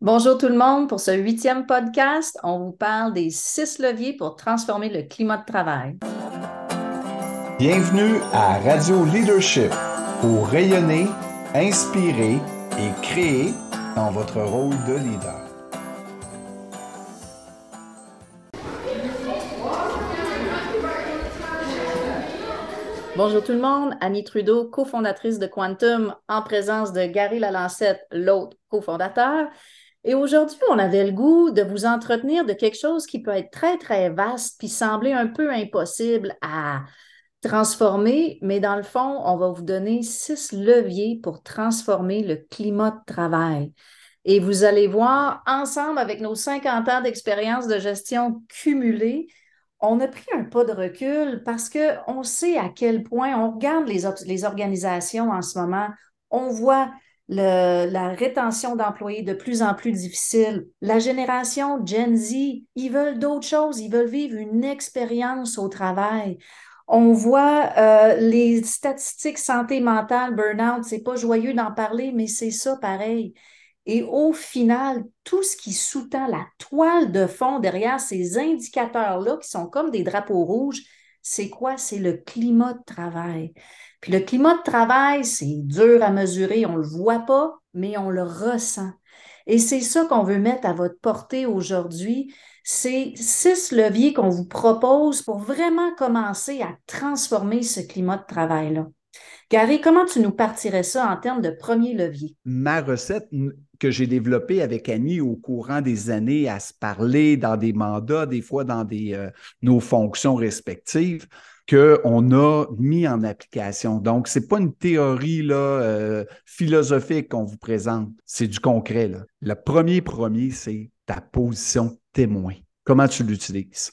Bonjour tout le monde. Pour ce huitième podcast, on vous parle des six leviers pour transformer le climat de travail. Bienvenue à Radio Leadership pour rayonner, inspirer et créer dans votre rôle de leader. Bonjour tout le monde, Annie Trudeau, cofondatrice de Quantum, en présence de Gary Lalancette, l'autre cofondateur. Et aujourd'hui, on avait le goût de vous entretenir de quelque chose qui peut être très, très vaste puis sembler un peu impossible à transformer, mais dans le fond, on va vous donner six leviers pour transformer le climat de travail. Et vous allez voir, ensemble avec nos 50 ans d'expérience de gestion cumulée, on a pris un pas de recul parce qu'on sait à quel point on regarde les, les organisations en ce moment, on voit la rétention d'employés de plus en plus difficile. La génération Gen Z, ils veulent d'autres choses, ils veulent vivre une expérience au travail. On voit euh, les statistiques santé mentale, burn-out, c'est pas joyeux d'en parler, mais c'est ça pareil. Et au final, tout ce qui sous-tend la toile de fond derrière ces indicateurs-là, qui sont comme des drapeaux rouges, c'est quoi? C'est le climat de travail. Puis le climat de travail, c'est dur à mesurer, on ne le voit pas, mais on le ressent. Et c'est ça qu'on veut mettre à votre portée aujourd'hui. C'est six leviers qu'on vous propose pour vraiment commencer à transformer ce climat de travail-là. Gary, comment tu nous partirais ça en termes de premier levier? Ma recette que j'ai développée avec Annie au courant des années à se parler dans des mandats, des fois dans euh, nos fonctions respectives, qu'on a mis en application. Donc, ce n'est pas une théorie là, euh, philosophique qu'on vous présente, c'est du concret. Le premier premier, c'est ta position témoin. Comment tu l'utilises?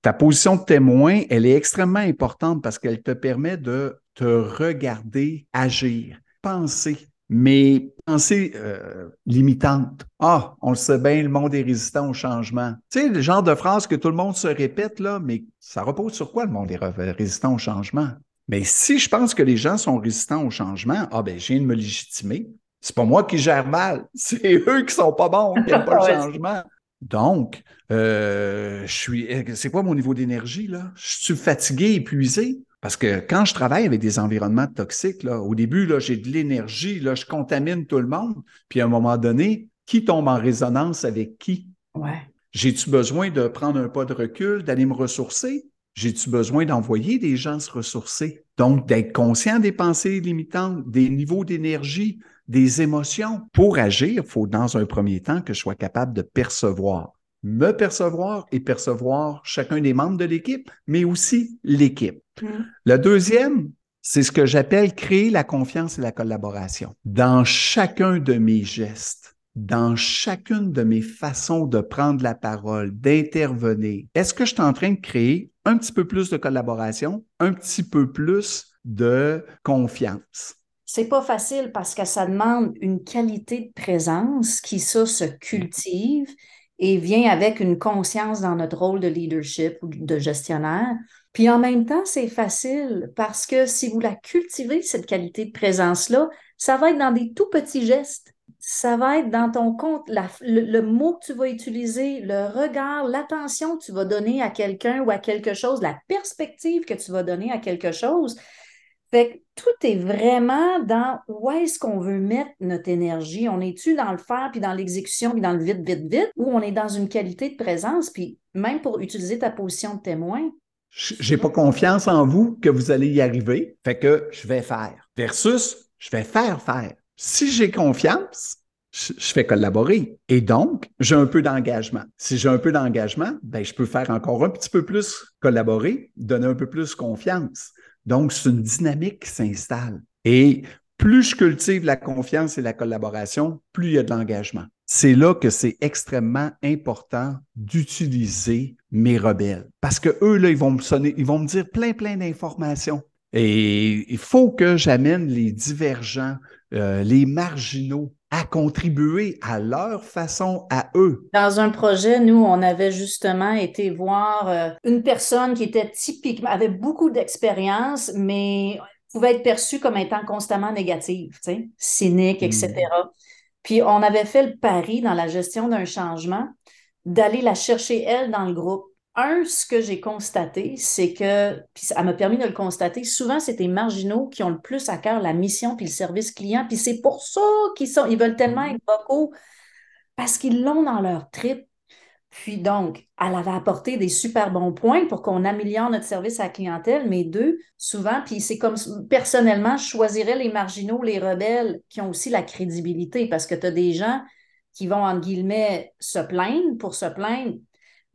Ta position de témoin, elle est extrêmement importante parce qu'elle te permet de te regarder agir, penser, mais pensée euh, limitante. Ah, on le sait bien, le monde est résistant au changement. Tu sais, le genre de phrase que tout le monde se répète, là, mais ça repose sur quoi le monde est résistant au changement? Mais si je pense que les gens sont résistants au changement, ah ben, je viens de me légitimer. C'est pas moi qui gère mal, c'est eux qui sont pas bons, qui n'aiment pas le changement. Donc, euh, je suis. C'est quoi mon niveau d'énergie, là? Je suis fatigué, épuisé? Parce que quand je travaille avec des environnements toxiques, là, au début, là, j'ai de l'énergie, là, je contamine tout le monde. Puis à un moment donné, qui tombe en résonance avec qui? Ouais. J'ai-tu besoin de prendre un pas de recul, d'aller me ressourcer? J'ai-tu besoin d'envoyer des gens se ressourcer? Donc, d'être conscient des pensées limitantes, des niveaux d'énergie, des émotions. Pour agir, il faut dans un premier temps que je sois capable de percevoir me percevoir et percevoir chacun des membres de l'équipe, mais aussi l'équipe. Mm. Le deuxième, c'est ce que j'appelle créer la confiance et la collaboration. Dans chacun de mes gestes, dans chacune de mes façons de prendre la parole, d'intervenir, est-ce que je suis en train de créer un petit peu plus de collaboration, un petit peu plus de confiance? C'est pas facile parce que ça demande une qualité de présence qui, ça, se cultive et vient avec une conscience dans notre rôle de leadership ou de gestionnaire. Puis en même temps, c'est facile parce que si vous la cultivez, cette qualité de présence-là, ça va être dans des tout petits gestes. Ça va être dans ton compte, le, mot que tu vas utiliser, le regard, l'attention que tu vas donner à quelqu'un ou à quelque chose, la perspective que tu vas donner à quelque chose. Fait que tout est vraiment dans où est-ce qu'on veut mettre notre énergie. On est-tu dans le faire, puis dans l'exécution, puis dans le vite, vite, vite, ou on est dans une qualité de présence, puis même pour utiliser ta position de témoin? J'ai pas confiance en vous que vous allez y arriver, fait que je vais faire. Versus, je vais faire faire. Si j'ai confiance, je, fais collaborer. Et donc, j'ai un peu d'engagement. Si j'ai un peu d'engagement, ben, je peux faire encore un petit peu plus collaborer, donner un peu plus confiance. Donc, c'est une dynamique qui s'installe. Et plus je cultive la confiance et la collaboration, plus il y a de l'engagement. C'est là que c'est extrêmement important d'utiliser mes rebelles. Parce que eux, là, ils vont me sonner, ils vont me dire plein, plein d'informations. Et il faut que j'amène les divergents, euh, les marginaux à contribuer à leur façon à eux. Dans un projet, nous, on avait justement été voir euh, une personne qui était typiquement, avait beaucoup d'expérience, mais pouvait être perçue comme étant constamment négative, cynique, etc. Puis on avait fait le pari dans la gestion d'un changement d'aller la chercher, elle, dans le groupe. Un, ce que j'ai constaté, c'est que, puis ça m'a permis de le constater, souvent, c'est les marginaux qui ont le plus à cœur la mission puis le service client. Puis c'est pour ça qu'ils sont, ils veulent tellement être vocaux parce qu'ils l'ont dans leur trip. Puis donc, elle avait apporté des super bons points pour qu'on améliore notre service à la clientèle, mais deux, souvent, puis c'est comme personnellement, je choisirais les marginaux, les rebelles qui ont aussi la crédibilité parce que tu as des gens qui vont, entre guillemets, se plaindre pour se plaindre,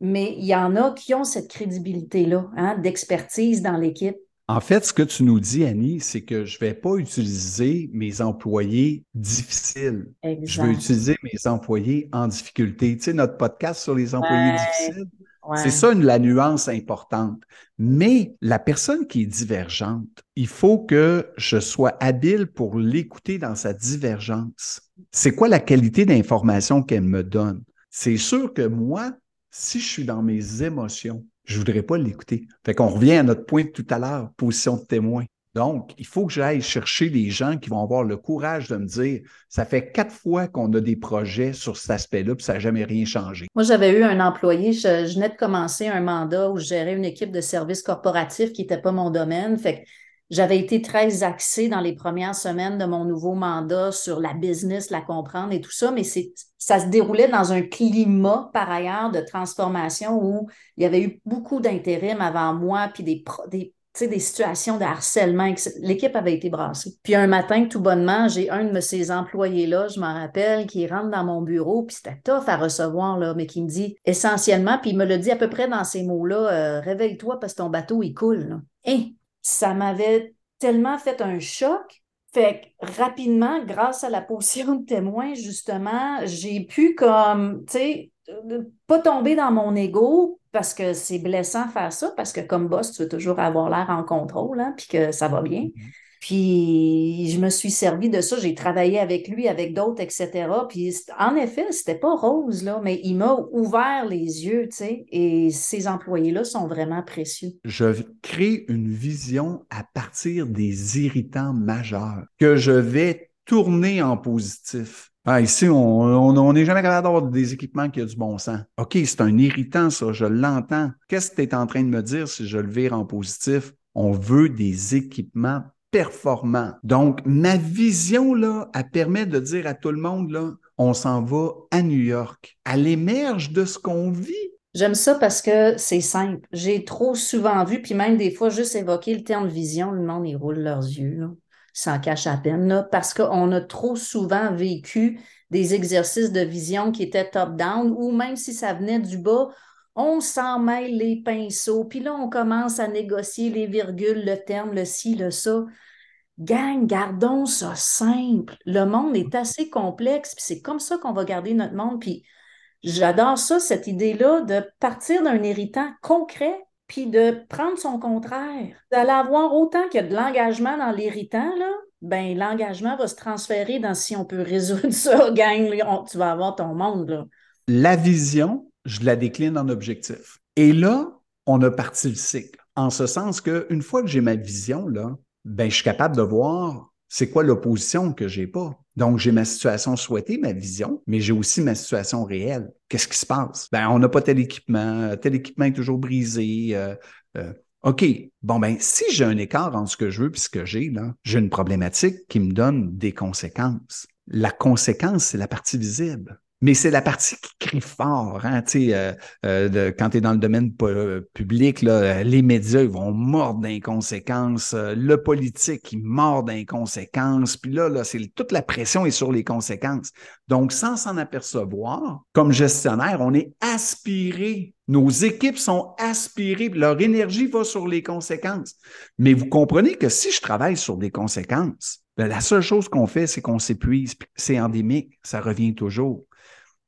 mais il y en a qui ont cette crédibilité-là, hein, d'expertise dans l'équipe. En fait, ce que tu nous dis, Annie, c'est que je ne vais pas utiliser mes employés difficiles. Je vais utiliser mes employés en difficulté. Tu sais, notre podcast sur les employés difficiles, c'est ça la nuance importante. Mais la personne qui est divergente, il faut que je sois habile pour l'écouter dans sa divergence. C'est quoi la qualité d'information qu'elle me donne? C'est sûr que moi, si je suis dans mes émotions, je voudrais pas l'écouter. Fait qu'on revient à notre point de tout à l'heure, position de témoin. Donc, il faut que j'aille chercher des gens qui vont avoir le courage de me dire ça fait quatre fois qu'on a des projets sur cet aspect-là, puis ça n'a jamais rien changé. Moi, j'avais eu un employé, je, venais de commencer un mandat où je gérais une équipe de services corporatifs qui n'était pas mon domaine. Fait que j'avais été très axée dans les premières semaines de mon nouveau mandat sur la business, la comprendre et tout ça, mais ça se déroulait dans un climat, par ailleurs, de transformation où il y avait eu beaucoup d'intérim avant moi, puis des, des, des situations de harcèlement. L'équipe avait été brassée. Puis un matin, tout bonnement, j'ai un de ces employés-là, je m'en rappelle, qui rentre dans mon bureau, puis c'était tough à recevoir, là, mais qui me dit essentiellement, puis il me le dit à peu près dans ces mots-là, euh, réveille-toi parce que ton bateau, il coule. Et ça m'avait tellement fait un choc. Fait que rapidement, grâce à la position de témoin, justement, j'ai pu comme, tu sais, pas tomber dans mon ego parce que c'est blessant faire ça, parce que comme boss, tu veux toujours avoir l'air en contrôle, hein, puis que ça va bien. Puis je me suis servi de ça, j'ai travaillé avec lui, avec d'autres, etc. Puis en effet, c'était pas rose, là, mais il m'a ouvert les yeux, tu sais, et ces employés-là sont vraiment précieux. Je crée une vision à partir des irritants majeurs que je vais tourner en positif. Ah, ici, on n'est jamais capable d'avoir des équipements qui ont du bon sens. OK, c'est un irritant, ça, je l'entends. Qu'est-ce que tu es en train de me dire si je le vire en positif? On veut des équipements performant. Donc, ma vision, là, elle permet de dire à tout le monde, on s'en va à New York. Elle émerge de ce qu'on vit. J'aime ça parce que c'est simple. J'ai trop souvent vu, puis même des fois, juste évoquer le terme vision, le monde, ils roulent leurs yeux, là. s'en cache à peine, parce qu'on a trop souvent vécu des exercices de vision qui étaient top-down, ou même si ça venait du bas, on s'en mêle les pinceaux, puis là, on commence à négocier les virgules, le terme, le ci, le ça. Gang, gardons ça simple. Le monde est assez complexe, puis c'est comme ça qu'on va garder notre monde. Puis j'adore ça, cette idée-là de partir d'un héritant concret, puis de prendre son contraire. D'aller avoir autant qu'il y a de l'engagement dans l'héritant, là, ben l'engagement va se transférer dans si on peut résoudre ça, gang, tu vas avoir ton monde. Là. La vision, je la décline en objectif. Et là, on a parti le cycle. En ce sens qu'une fois que j'ai ma vision, là, ben, je suis capable de voir c'est quoi l'opposition que j'ai pas. Donc, j'ai ma situation souhaitée, ma vision, mais j'ai aussi ma situation réelle. Qu'est-ce qui se passe? Ben, on n'a pas tel équipement, tel équipement est toujours brisé. Euh, euh, OK, bon, ben, si j'ai un écart entre ce que je veux et ce que j'ai, là, j'ai une problématique qui me donne des conséquences. La conséquence, c'est la partie visible. Mais c'est la partie qui crie fort. Hein, euh, euh, quand tu es dans le domaine public, là, les médias ils vont mordre d'inconséquences. Euh, le politique, il mord d'inconséquences. Puis là, là c'est toute la pression est sur les conséquences. Donc, sans s'en apercevoir, comme gestionnaire, on est aspiré. Nos équipes sont aspirées. Leur énergie va sur les conséquences. Mais vous comprenez que si je travaille sur des conséquences, ben, la seule chose qu'on fait, c'est qu'on s'épuise. C'est endémique. Ça revient toujours.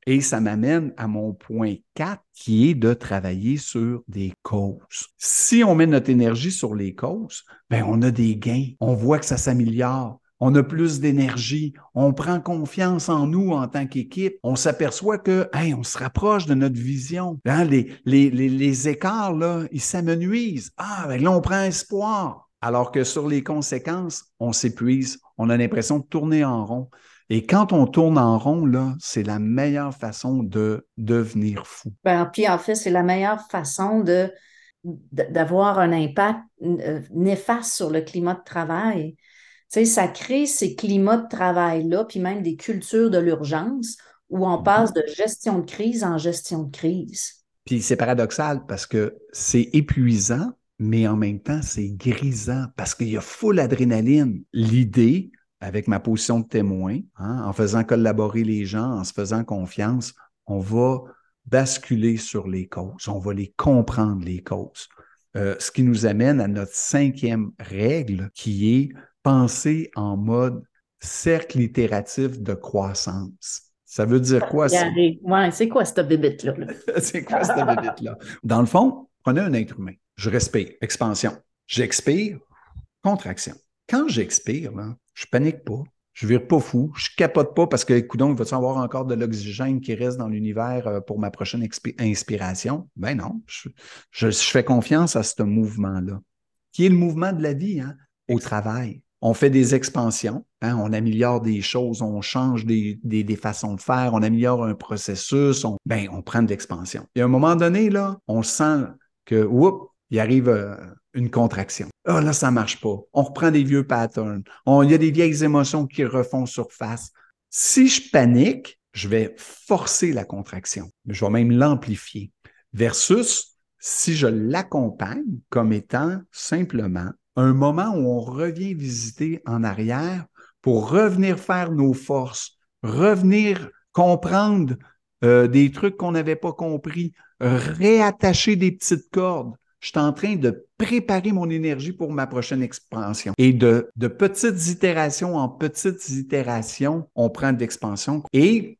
Et ça m'amène à mon point 4 qui est de travailler sur des causes. Si on met notre énergie sur les causes, ben on a des gains. On voit que ça s'améliore. On a plus d'énergie, on prend confiance en nous en tant qu'équipe, on s'aperçoit que, on se rapproche de notre vision. Hein, les, écarts, là, ils s'amenuisent. Ah, ben là, on prend espoir. Alors que sur les conséquences, on s'épuise, on a l'impression de tourner en rond. Et quand on tourne en rond, là, c'est la meilleure façon de devenir fou. Ben, puis en fait, c'est la meilleure façon de d'avoir un impact euh, néfaste sur le climat de travail. Tu sais, ça crée ces climats de travail-là, puis même des cultures de l'urgence où on passe de gestion de crise en gestion de crise. Puis c'est paradoxal parce que c'est épuisant, mais en même temps, c'est grisant parce qu'il y a full adrénaline. L'idée, avec ma position de témoin, hein, en faisant collaborer les gens, en se faisant confiance, on va basculer sur les causes, on va les comprendre, les causes. Euh, ce qui nous amène à notre cinquième règle qui est penser en mode cercle itératif de croissance. Ça veut dire quoi ça? Ouais, c'est quoi cette bébite-là? c'est quoi cette bébite-là? Dans le fond, prenez un être humain. Je respire, expansion. J'expire, contraction. Quand j'expire, je panique pas, je vire pas fou, je capote pas parce que, écoute, il va-tu avoir encore de l'oxygène qui reste dans l'univers euh, pour ma prochaine inspiration? Ben non, je, fais confiance à ce mouvement-là, qui est le mouvement de la vie, hein, au travail. On fait des expansions, hein, on améliore des choses, on change des, façons de faire, on améliore un processus, on, ben, on prend de l'expansion. Et à un moment donné, là, on sent que, oups, il arrive euh, une contraction. Ah, là, ça marche pas. On reprend des vieux patterns. il y a des vieilles émotions qui refont surface. Si je panique, je vais forcer la contraction. Je vais même l'amplifier. Versus si je l'accompagne comme étant simplement un moment où on revient visiter en arrière pour revenir faire nos forces, revenir comprendre euh, des trucs qu'on n'avait pas compris, réattacher des petites cordes, je suis en train de préparer mon énergie pour ma prochaine expansion. Et de, petites itérations en petites itérations, on prend de l'expansion. Et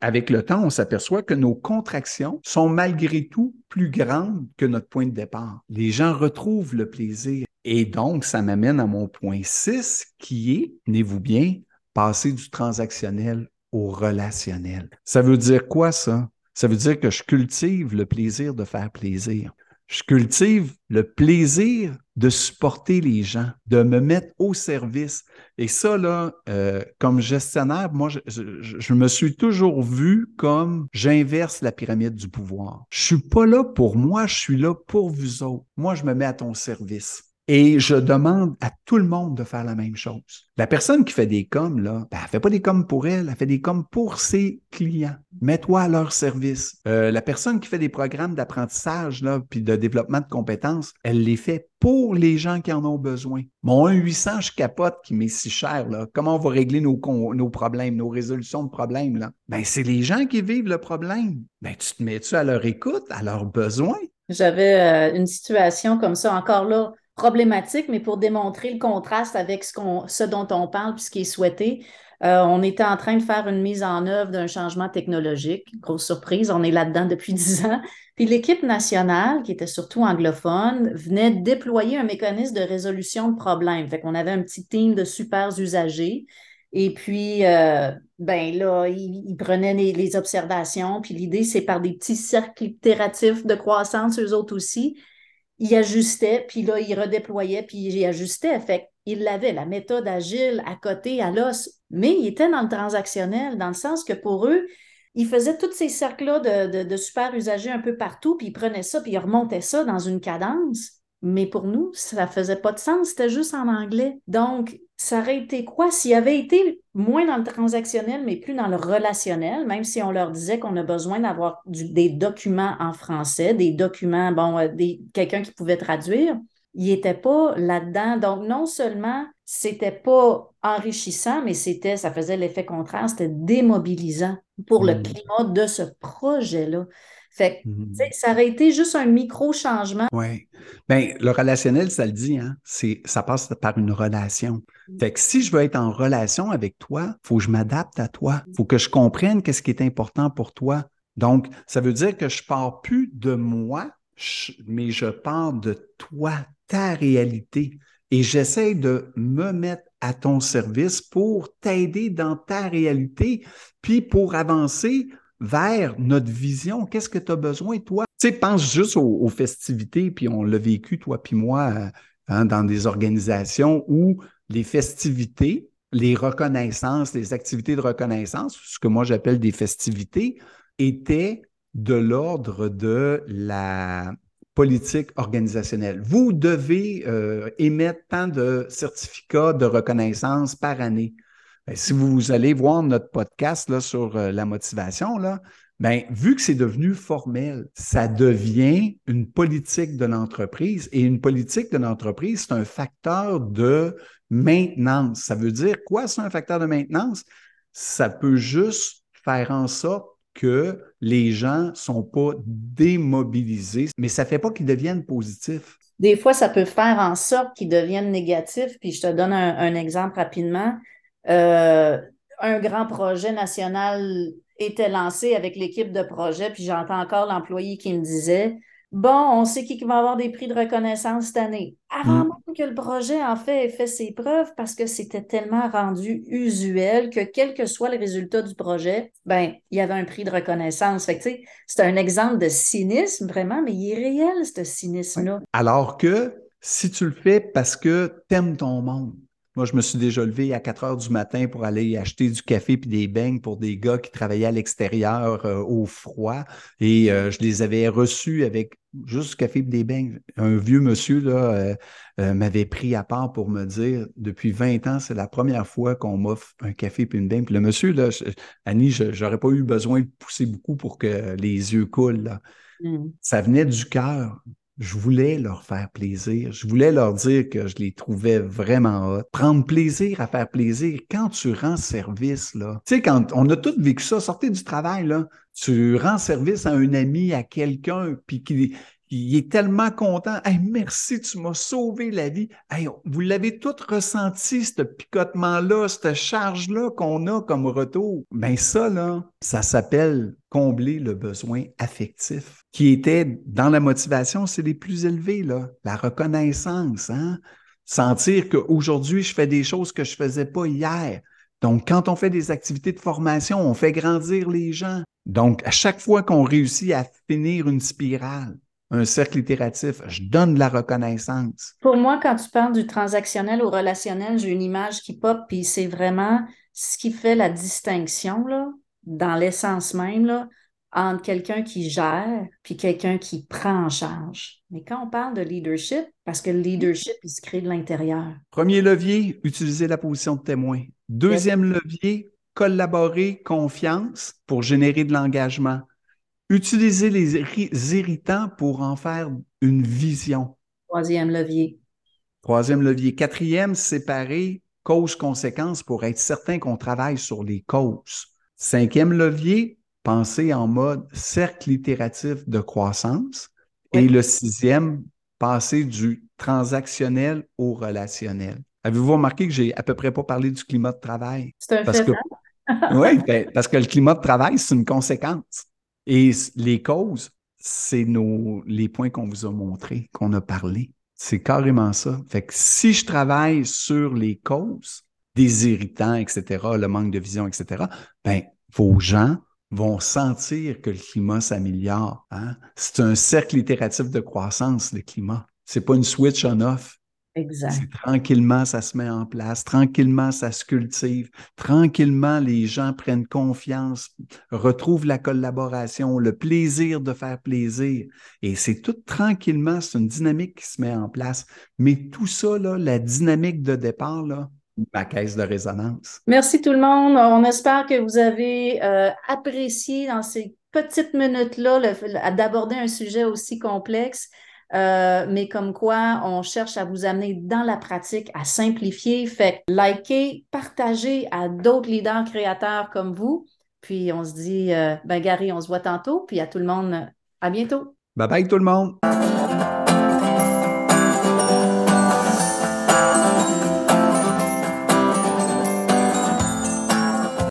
avec le temps, on s'aperçoit que nos contractions sont malgré tout plus grandes que notre point de départ. Les gens retrouvent le plaisir. Et donc, ça m'amène à mon point 6 qui est, tenez-vous bien, passer du transactionnel au relationnel. Ça veut dire quoi ça? Ça veut dire que je cultive le plaisir de faire plaisir je cultive le plaisir de supporter les gens, de me mettre au service. Et ça, là, euh, comme gestionnaire, moi, je, je, me suis toujours vu comme j'inverse la pyramide du pouvoir. Je suis pas là pour moi, je suis là pour vous autres. Moi, je me mets à ton service. Et je demande à tout le monde de faire la même chose. La personne qui fait des coms, là, ben, elle fait pas des coms pour elle, elle fait des coms pour ses clients. Mets-toi à leur service. Euh, la personne qui fait des programmes d'apprentissage, là, puis de développement de compétences, elle les fait pour les gens qui en ont besoin. Mon 1-800, je capote qui m'est si cher, là. Comment on va régler nos, nos problèmes, nos résolutions de problèmes, là? Ben, c'est les gens qui vivent le problème. Ben, tu te mets-tu à leur écoute, à leurs besoins? J'avais euh, une situation comme ça encore là problématique, mais pour démontrer le contraste avec ce, dont on parle puis ce qui est souhaité, euh, on était en train de faire une mise en œuvre d'un changement technologique. Grosse surprise, on est là-dedans depuis dix ans. Puis l'équipe nationale, qui était surtout anglophone, venait déployer un mécanisme de résolution de problèmes. Fait qu'on avait un petit team de super usagers. Et puis, euh, ben là, ils, prenaient les, les, observations. Puis l'idée, c'est par des petits cercles itératifs de croissance, eux autres aussi, il ajustait, puis là, il redéployait, puis il ajustait. Fait il l'avait, la méthode agile à côté, à l'os, mais il était dans le transactionnel, dans le sens que pour eux, ils faisaient tous ces cercles-là de, de, super usagers un peu partout, puis ils prenaient ça, puis ils remontaient ça dans une cadence. Mais pour nous, ça faisait pas de sens, c'était juste en anglais. Donc, ça aurait été quoi? S'il avait été moins dans le transactionnel, mais plus dans le relationnel, même si on leur disait qu'on a besoin d'avoir des documents en français, des documents, bon, euh, des, quelqu'un qui pouvait traduire, il n'était pas là-dedans. Donc, non seulement c'était pas enrichissant, mais c'était, ça faisait l'effet contraire, c'était démobilisant pour le mmh. climat de ce projet-là. Fait que, mmh. ça aurait été juste un micro-changement. Oui. Bien, le relationnel, ça le dit, hein? C'est, ça passe par une relation. Mmh. Fait que si je veux être en relation avec toi, il faut que je m'adapte à toi. Il mmh. faut que je comprenne qu'est-ce qui est important pour toi. Donc, ça veut dire que je pars plus de moi, mais je pars de toi, ta réalité. Et j'essaie de me mettre à ton service pour t'aider dans ta réalité, puis pour avancer vers notre vision. Qu'est-ce que tu as besoin, toi? Tu sais, pense juste aux, festivités, puis on l'a vécu, toi puis moi, euh, hein, dans des organisations où les festivités les reconnaissances, les activités de reconnaissance, ce que moi j'appelle des festivités, étaient de l'ordre de la politique organisationnelle. Vous devez euh, émettre tant de certificats de reconnaissance par année. Ben, si vous allez voir notre podcast sur euh, la motivation, ben, vu que c'est devenu formel, ça devient une politique de l'entreprise. Et une politique de l'entreprise, c'est un facteur de maintenance. Ça veut dire quoi, c'est un facteur de maintenance? Ça peut juste faire en sorte que les gens ne sont pas démobilisés, mais ça ne fait pas qu'ils deviennent positifs. Des fois, ça peut faire en sorte qu'ils deviennent négatifs. Puis je te donne un, exemple rapidement. Euh, un grand projet national était lancé avec l'équipe de projet, puis j'entends encore l'employé qui me disait Bon, on sait qui va avoir des prix de reconnaissance cette année. Avant mm. même que le projet, en fait, ait fait ses preuves, parce que c'était tellement rendu usuel que quel que soit le résultat du projet, ben, il y avait un prix de reconnaissance. Fait que, c'est un exemple de cynisme, vraiment, mais il est réel, ce cynisme-là. Alors que si tu le fais parce que tu aimes ton monde, moi, je me suis déjà levé à 4 heures du matin pour aller acheter du café puis des beignes pour des gars qui travaillaient à l'extérieur euh, au froid. Et euh, je les avais reçus avec juste du café et des beignes. Un vieux monsieur là, euh, m'avait pris à part pour me dire depuis 20 ans, c'est la première fois qu'on m'offre un café et une beigne. Puis le monsieur, là, Annie, je n'aurais pas eu besoin de pousser beaucoup pour que les yeux coulent. Mmh. Ça venait du cœur je voulais leur faire plaisir. Je voulais leur dire que je les trouvais vraiment hot. Prendre plaisir à faire plaisir quand tu rends service, là. Tu sais, quand on a tous vécu ça, sortez du travail, là. Tu rends service à un ami, à quelqu'un, puis qui, il est tellement content. Hey, merci, tu m'as sauvé la vie. Hey, vous l'avez tout ressenti, ce picotement-là, cette charge-là qu'on a comme retour. Ben ça, là, ça s'appelle combler le besoin affectif, qui était dans la motivation, c'est les plus élevés, là. La reconnaissance, hein? Sentir qu'aujourd'hui, je fais des choses que je faisais pas hier. Donc, quand on fait des activités de formation, on fait grandir les gens. Donc, à chaque fois qu'on réussit à finir une spirale, un cercle itératif. Je donne de la reconnaissance. Pour moi, quand tu parles du transactionnel au relationnel, j'ai une image qui pop, puis c'est vraiment ce qui fait la distinction, là, dans l'essence même, là, entre quelqu'un qui gère puis quelqu'un qui prend en charge. Mais quand on parle de leadership, parce que le leadership, il se crée de l'intérieur. Premier levier, utiliser la position de témoin. Deuxième levier, collaborer, confiance pour générer de l'engagement. Utiliser les irritants pour en faire une vision. Troisième levier. Troisième levier. Quatrième, séparer cause-conséquence pour être certain qu'on travaille sur les causes. Cinquième levier, penser en mode cercle itératif de croissance. Et le sixième, passer du transactionnel au relationnel. Avez-vous remarqué que j'ai à peu près pas parlé du climat de travail? C'est un parce fait, Oui, ben, parce que le climat de travail, c'est une conséquence. Et les causes, c'est nos, les points qu'on vous a montrés, qu'on a parlé. C'est carrément ça. Fait que si je travaille sur les causes, des irritants, etc., le manque de vision, etc., ben, vos gens vont sentir que le climat s'améliore. Hein? C'est un cercle itératif de croissance, le climat. C'est pas une switch on-off. Exact. Tranquillement, ça se met en place. Tranquillement, ça se cultive. Tranquillement, les gens prennent confiance, retrouvent la collaboration, le plaisir de faire plaisir. Et c'est tout tranquillement, c'est une dynamique qui se met en place. Mais tout ça, là, la dynamique de départ, là, ma caisse de résonance. Merci tout le monde. On espère que vous avez euh, apprécié dans ces petites minutes-là d'aborder un sujet aussi complexe. Euh, mais comme quoi on cherche à vous amener dans la pratique, à simplifier. Fait likez, partagez à d'autres leaders créateurs comme vous. Puis on se dit, euh, ben Gary, on se voit tantôt. Puis à tout le monde, à bientôt. Bye bye tout le monde.